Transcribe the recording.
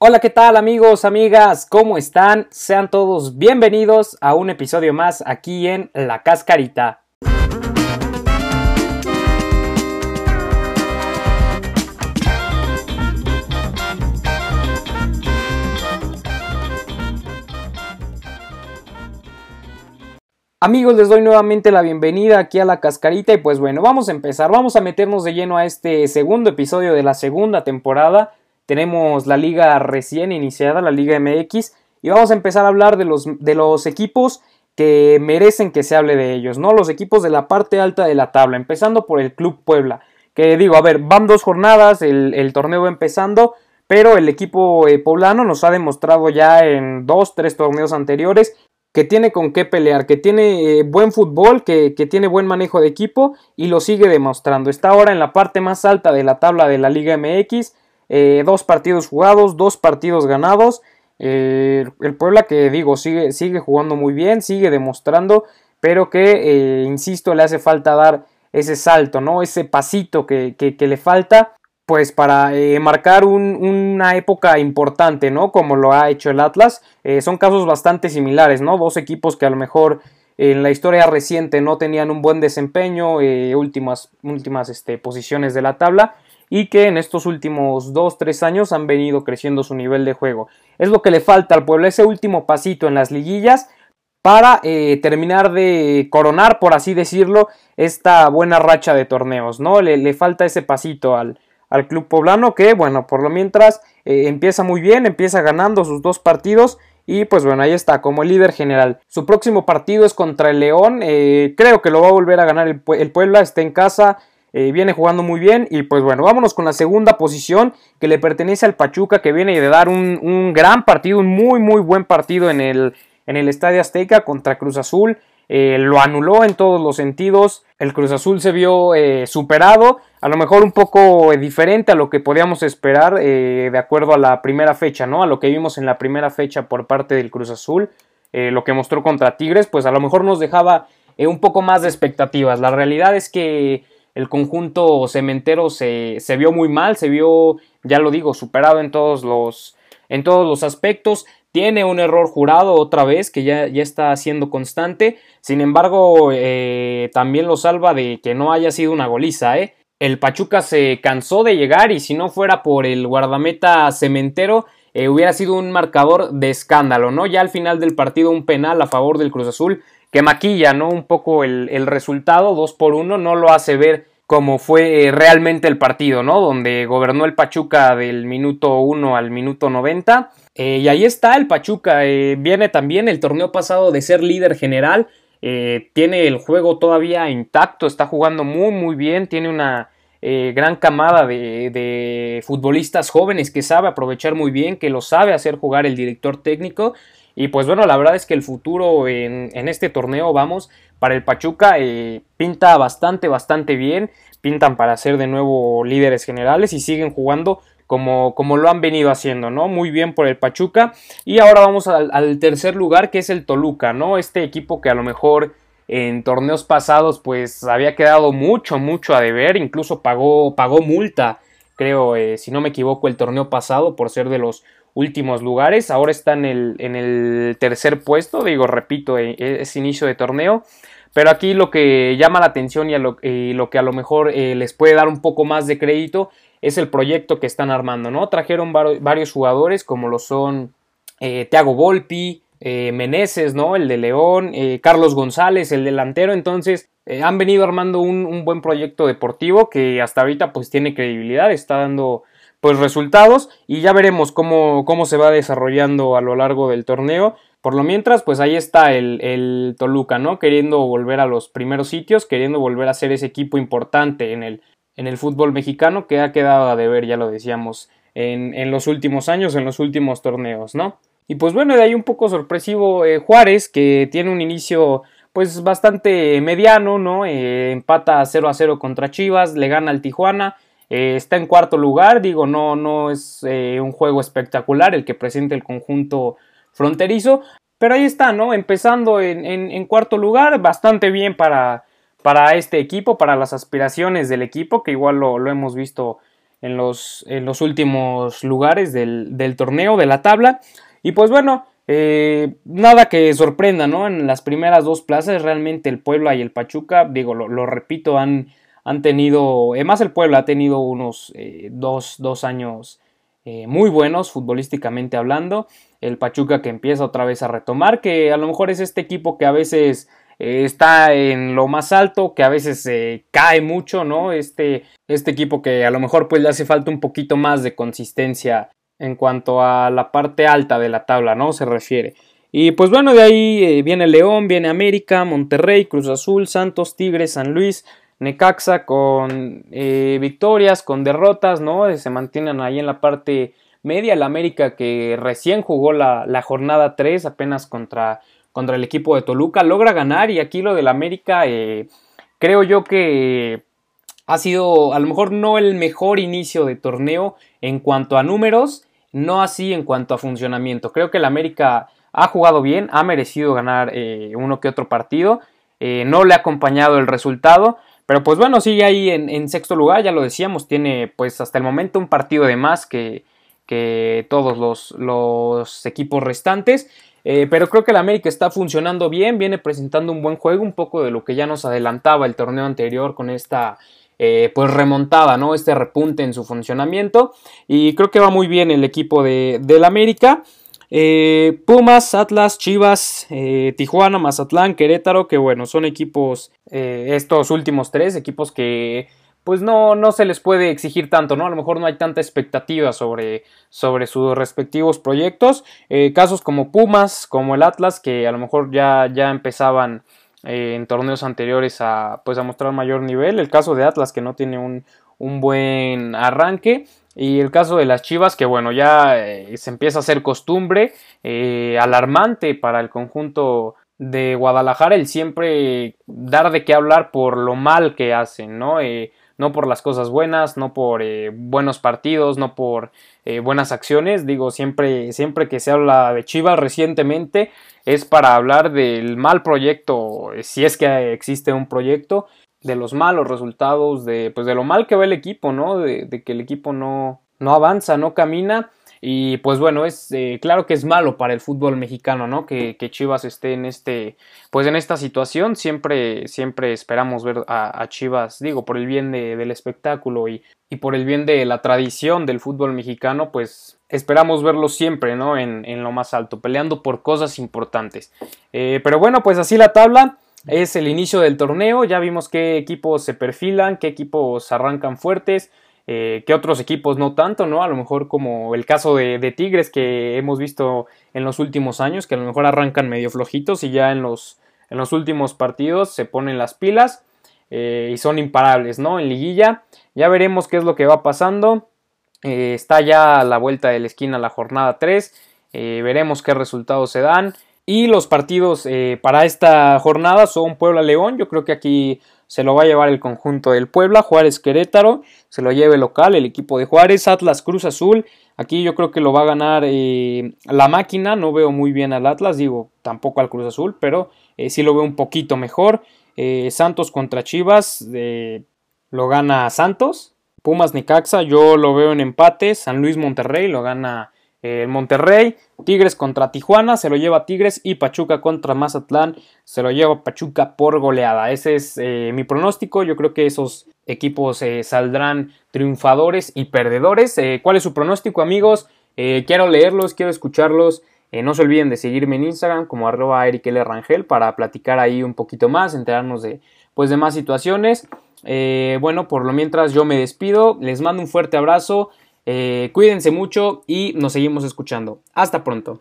Hola, ¿qué tal amigos, amigas? ¿Cómo están? Sean todos bienvenidos a un episodio más aquí en La Cascarita. Amigos, les doy nuevamente la bienvenida aquí a la cascarita y pues bueno, vamos a empezar, vamos a meternos de lleno a este segundo episodio de la segunda temporada tenemos la liga recién iniciada, la Liga MX, y vamos a empezar a hablar de los, de los equipos que merecen que se hable de ellos, ¿no? Los equipos de la parte alta de la tabla, empezando por el Club Puebla, que digo, a ver, van dos jornadas, el, torneo va empezando, pero el equipo eh, poblano nos ha demostrado ya en dos, tres torneos anteriores que tiene con qué pelear, que tiene eh, buen fútbol, que, que, tiene buen manejo de equipo y lo sigue demostrando. Está ahora en la parte más alta de la tabla de la Liga MX eh, dos partidos jugados, dos partidos ganados. Eh, el Puebla que digo sigue, sigue jugando muy bien, sigue demostrando, pero que, eh, insisto, le hace falta dar ese salto, ¿no? Ese pasito que, le falta, pues para marcar una época importante, ¿no? Como lo ha hecho el Atlas. son casos bastante similares, ¿no? Dos equipos que a lo mejor en la historia reciente no tenían un buen desempeño, últimas, últimas este, posiciones de la tabla y que en estos últimos 2-3 años han venido creciendo su nivel de juego. Es lo que le falta al pueblo, ese último pasito en las liguillas para eh, terminar de coronar, por así decirlo, esta buena racha de torneos, ¿no? Le, falta ese pasito al, al, club poblano que, bueno, por lo mientras eh, empieza muy bien, empieza ganando sus dos partidos y pues bueno, ahí está, como líder general. Su próximo partido es contra el León. Eh, creo que lo va a volver a ganar el, el Puebla. Está en casa. Eh, viene jugando muy bien. Y pues bueno, vámonos con la segunda posición que le pertenece al Pachuca, que viene de dar un, gran partido, un muy, muy buen partido en el, en el Estadio Azteca contra Cruz Azul. Eh, lo anuló en todos los sentidos. El Cruz Azul se vio eh, superado, a lo mejor un poco diferente a lo que podíamos esperar de acuerdo a la primera fecha, ¿no? A lo que vimos en la primera fecha por parte del Cruz Azul, lo que mostró contra Tigres, pues a lo mejor nos dejaba un poco más de expectativas. La realidad es que el conjunto cementero se, se, vio muy mal, se vio, ya lo digo, superado en todos los, en todos los aspectos. Tiene un error jurado otra vez que ya, ya está siendo constante. Sin embargo, eh, también lo salva de que no haya sido una goliza. ¿eh? El Pachuca se cansó de llegar y si no fuera por el guardameta cementero, eh, hubiera sido un marcador de escándalo, ¿no? Ya al final del partido un penal a favor del Cruz Azul que maquilla, ¿no? Un poco el, el resultado, 2 por 1, no lo hace ver como fue eh, realmente el partido, ¿no? Donde gobernó el Pachuca del minuto 1 al minuto 90. Eh, y ahí está el Pachuca. Eh, viene también el torneo pasado de ser líder general. tiene el juego todavía intacto. Está jugando muy, muy bien. Tiene una gran camada de, de, futbolistas jóvenes que sabe aprovechar muy bien, que lo sabe hacer jugar el director técnico. Y pues bueno, la verdad es que el futuro en, este torneo, vamos, para el Pachuca eh, pinta bastante, bastante bien. Pintan para ser de nuevo líderes generales y siguen jugando como, como, lo han venido haciendo, ¿no? Muy bien por el Pachuca. Y ahora vamos al, tercer lugar, que es el Toluca, ¿no? Este equipo que a lo mejor en torneos pasados, pues había quedado mucho, mucho a deber. Incluso pagó, pagó multa, creo, eh, si no me equivoco, el torneo pasado por ser de los últimos lugares. Ahora está en el, tercer puesto, digo, repito, eh, es inicio de torneo. Pero aquí lo que llama la atención y lo, que a lo mejor eh, les puede dar un poco más de crédito es el proyecto que están armando, ¿no? Trajeron varios jugadores como lo son eh, Thiago Volpi, eh, Meneses, ¿no? El de León, Carlos González, el delantero. Entonces han venido armando un, un, buen proyecto deportivo que hasta ahorita pues tiene credibilidad, está dando pues resultados y ya veremos cómo, cómo se va desarrollando a lo largo del torneo. Por lo mientras, pues ahí está el, el, Toluca, ¿no? Queriendo volver a los primeros sitios, queriendo volver a ser ese equipo importante en el, en el fútbol mexicano que ha quedado a deber, ya lo decíamos, en, en los últimos años, en los últimos torneos, ¿no? Y pues bueno, de ahí un poco sorpresivo eh, Juárez, que tiene un inicio pues bastante mediano, ¿no? Eh, empata 0 a 0 contra Chivas, le gana al Tijuana eh, está en cuarto lugar, digo, no, no es eh, un juego espectacular el que presenta el conjunto fronterizo, pero ahí está, ¿no? Empezando en, cuarto lugar, bastante bien para, para, este equipo, para las aspiraciones del equipo, que igual lo, hemos visto en los, en los últimos lugares del, del, torneo, de la tabla. Y pues bueno, eh, nada que sorprenda, ¿no? En las primeras dos plazas realmente el Puebla y el Pachuca, digo, lo, repito, han, han tenido, además el Puebla ha tenido unos eh, dos, dos, años eh, muy buenos futbolísticamente hablando. El Pachuca que empieza otra vez a retomar, que a lo mejor es este equipo que a veces está en lo más alto, que a veces cae mucho, ¿no? Este, este equipo que a lo mejor pues le hace falta un poquito más de consistencia en cuanto a la parte alta de la tabla, ¿no? Se refiere. Y pues bueno, de ahí eh, viene León, viene América, Monterrey, Cruz Azul, Santos, Tigres, San Luis, Necaxa con eh, victorias, con derrotas, ¿no? Se mantienen ahí en la parte media. El América que recién jugó la, jornada 3 apenas contra, contra, el equipo de Toluca, logra ganar y aquí lo del América eh, creo yo que ha sido a lo mejor no el mejor inicio de torneo en cuanto a números, no así en cuanto a funcionamiento. Creo que el América ha jugado bien, ha merecido ganar eh, uno que otro partido, eh, no le ha acompañado el resultado, pero pues bueno, sigue ahí en, sexto lugar, ya lo decíamos, tiene pues hasta el momento un partido de más que, todos los, los, equipos restantes. Eh, pero creo que el América está funcionando bien, viene presentando un buen juego, un poco de lo que ya nos adelantaba el torneo anterior con esta eh, pues remontada, ¿no? Este repunte en su funcionamiento. Y creo que va muy bien el equipo de, del América. Eh, Pumas, Atlas, Chivas, eh, Tijuana, Mazatlán, Querétaro, que bueno, son equipos, estos últimos tres, equipos que pues no, no se les puede exigir tanto, ¿no? A lo mejor no hay tanta expectativa sobre, sobre sus respectivos proyectos. casos como Pumas, como el Atlas, que a lo mejor ya, ya empezaban eh, en torneos anteriores a, pues, a mostrar mayor nivel. El caso de Atlas que no tiene un, buen arranque. Y el caso de las Chivas, que bueno, ya eh, se empieza a hacer costumbre, eh, alarmante para el conjunto de Guadalajara, el siempre dar de qué hablar por lo mal que hacen, ¿no? no por las cosas buenas, no por buenos partidos, no por buenas acciones. Digo, siempre, siempre que se habla de Chivas recientemente, es para hablar del mal proyecto, si es que existe un proyecto, de los malos resultados, de, pues de lo mal que va el equipo, ¿no? De, que el equipo no, no avanza, no camina. Y pues bueno, es eh, claro que es malo para el fútbol mexicano, ¿no? Que, Chivas esté en este, pues en esta situación. Siempre, siempre esperamos ver a, Chivas, digo, por el bien del espectáculo y, y, por el bien de la tradición del fútbol mexicano, pues esperamos verlo siempre, ¿no? En, lo más alto, peleando por cosas importantes. Eh, pero bueno, pues así la tabla. Es el inicio del torneo, ya vimos qué equipos se perfilan, qué equipos arrancan fuertes, eh, qué otros equipos no tanto, ¿no? A lo mejor como el caso de, Tigres que hemos visto en los últimos años, que a lo mejor arrancan medio flojitos y ya en los, en los últimos partidos se ponen las pilas eh, y son imparables, ¿no? En liguilla, ya veremos qué es lo que va pasando. Eh, está ya a la vuelta de la esquina la jornada 3. Eh, veremos qué resultados se dan. Y los partidos eh, para esta jornada son Puebla-León. Yo creo que aquí se lo va a llevar el conjunto del Puebla. Juárez-Querétaro. Se lo lleve local el equipo de Juárez. Atlas Cruz Azul. Aquí yo creo que lo va a ganar la máquina. No veo muy bien al Atlas. Digo, tampoco al Cruz Azul. Pero sí lo veo un poquito mejor. Santos contra Chivas. lo gana Santos. Pumas Nicaxa, yo lo veo en empate. San Luis Monterrey lo gana eh, Monterrey. Tigres contra Tijuana se lo lleva Tigres. Y Pachuca contra Mazatlán se lo lleva Pachuca por goleada. Ese es eh, mi pronóstico. Yo creo que esos equipos eh, saldrán triunfadores y perdedores. ¿Cuál es su pronóstico, amigos? quiero leerlos, quiero escucharlos. no se olviden de seguirme en Instagram como arroba. Rangel para platicar ahí un poquito más, enterarnos de, pues, de más situaciones. Eh, bueno, por lo mientras yo me despido, les mando un fuerte abrazo, eh, cuídense mucho y nos seguimos escuchando. Hasta pronto.